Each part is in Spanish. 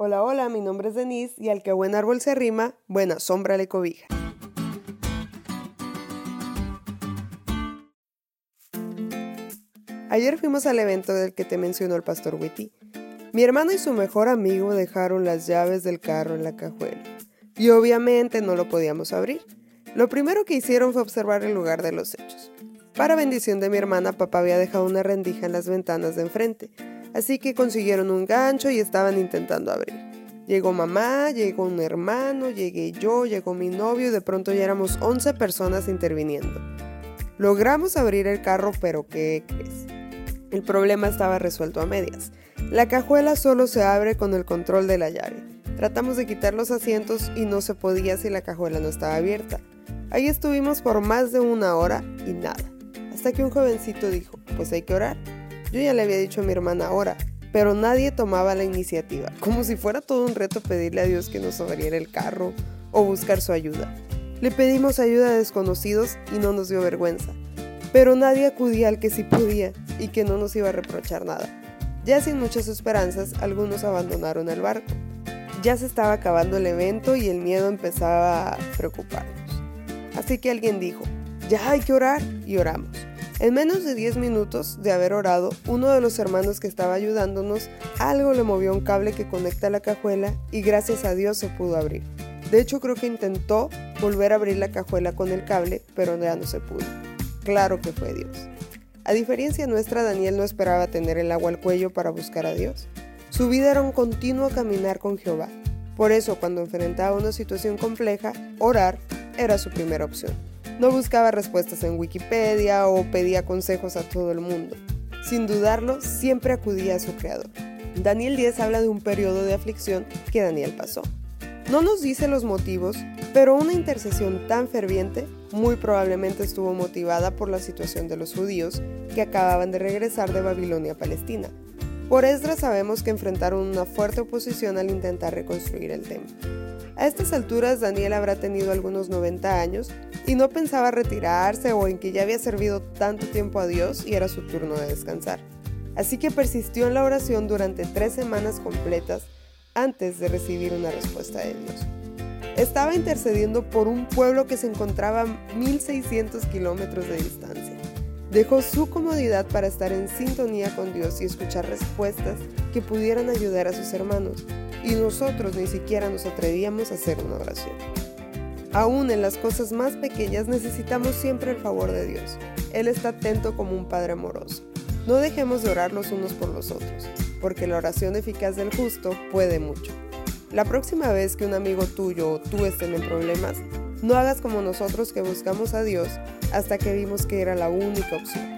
Hola, hola, mi nombre es Denise y al que buen árbol se arrima, buena sombra le cobija. Ayer fuimos al evento del que te mencionó el pastor Witty. Mi hermano y su mejor amigo dejaron las llaves del carro en la cajuela y obviamente no lo podíamos abrir. Lo primero que hicieron fue observar el lugar de los hechos. Para bendición de mi hermana, papá había dejado una rendija en las ventanas de enfrente, así que consiguieron un gancho y estaban intentando abrir. Llegó mamá, llegó un hermano, llegué yo, llegó mi novio y de pronto ya éramos 11 personas interviniendo. Logramos abrir el carro, pero ¿qué crees? El problema estaba resuelto a medias. La cajuela solo se abre con el control de la llave. Tratamos de quitar los asientos y no se podía si la cajuela no estaba abierta. Ahí estuvimos por más de una hora y nada. Hasta que un jovencito dijo, pues hay que orar. Yo ya le había dicho a mi hermana ahora, pero nadie tomaba la iniciativa, como si fuera todo un reto pedirle a Dios que nos abriera el carro o buscar su ayuda. Le pedimos ayuda a desconocidos y no nos dio vergüenza, pero nadie acudía al que sí podía y que no nos iba a reprochar nada. Ya sin muchas esperanzas, algunos abandonaron el barco. Ya se estaba acabando el evento y el miedo empezaba a preocuparnos. Así que alguien dijo, ya hay que orar y oramos. En menos de 10 minutos de haber orado, uno de los hermanos que estaba ayudándonos, algo le movió un cable que conecta la cajuela y gracias a Dios se pudo abrir. De hecho creo que intentó volver a abrir la cajuela con el cable, pero ya no se pudo. Claro que fue Dios. A diferencia nuestra, Daniel no esperaba tener el agua al cuello para buscar a Dios. Su vida era un continuo caminar con Jehová. Por eso, cuando enfrentaba una situación compleja, orar era su primera opción. No buscaba respuestas en Wikipedia o pedía consejos a todo el mundo. Sin dudarlo, siempre acudía a su creador. Daniel 10 habla de un periodo de aflicción que Daniel pasó. No nos dice los motivos, pero una intercesión tan ferviente muy probablemente estuvo motivada por la situación de los judíos que acababan de regresar de Babilonia a Palestina. Por Esdras sabemos que enfrentaron una fuerte oposición al intentar reconstruir el templo. A estas alturas Daniel habrá tenido algunos 90 años y no pensaba retirarse o en que ya había servido tanto tiempo a Dios y era su turno de descansar. Así que persistió en la oración durante tres semanas completas antes de recibir una respuesta de Dios. Estaba intercediendo por un pueblo que se encontraba a 1600 kilómetros de distancia. Dejó su comodidad para estar en sintonía con Dios y escuchar respuestas que pudieran ayudar a sus hermanos, y nosotros ni siquiera nos atrevíamos a hacer una oración. Aún en las cosas más pequeñas necesitamos siempre el favor de Dios. Él está atento como un Padre amoroso. No dejemos de orar los unos por los otros, porque la oración eficaz del justo puede mucho. La próxima vez que un amigo tuyo o tú estén en problemas, no hagas como nosotros que buscamos a Dios hasta que vimos que era la única opción.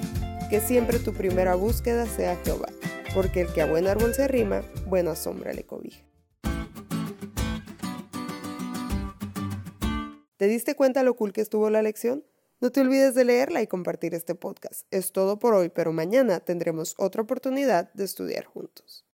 Que siempre tu primera búsqueda sea Jehová, porque el que a buen árbol se arrima, buena sombra le cobija. ¿Te diste cuenta lo cool que estuvo la lección? No te olvides de leerla y compartir este podcast. Es todo por hoy, pero mañana tendremos otra oportunidad de estudiar juntos.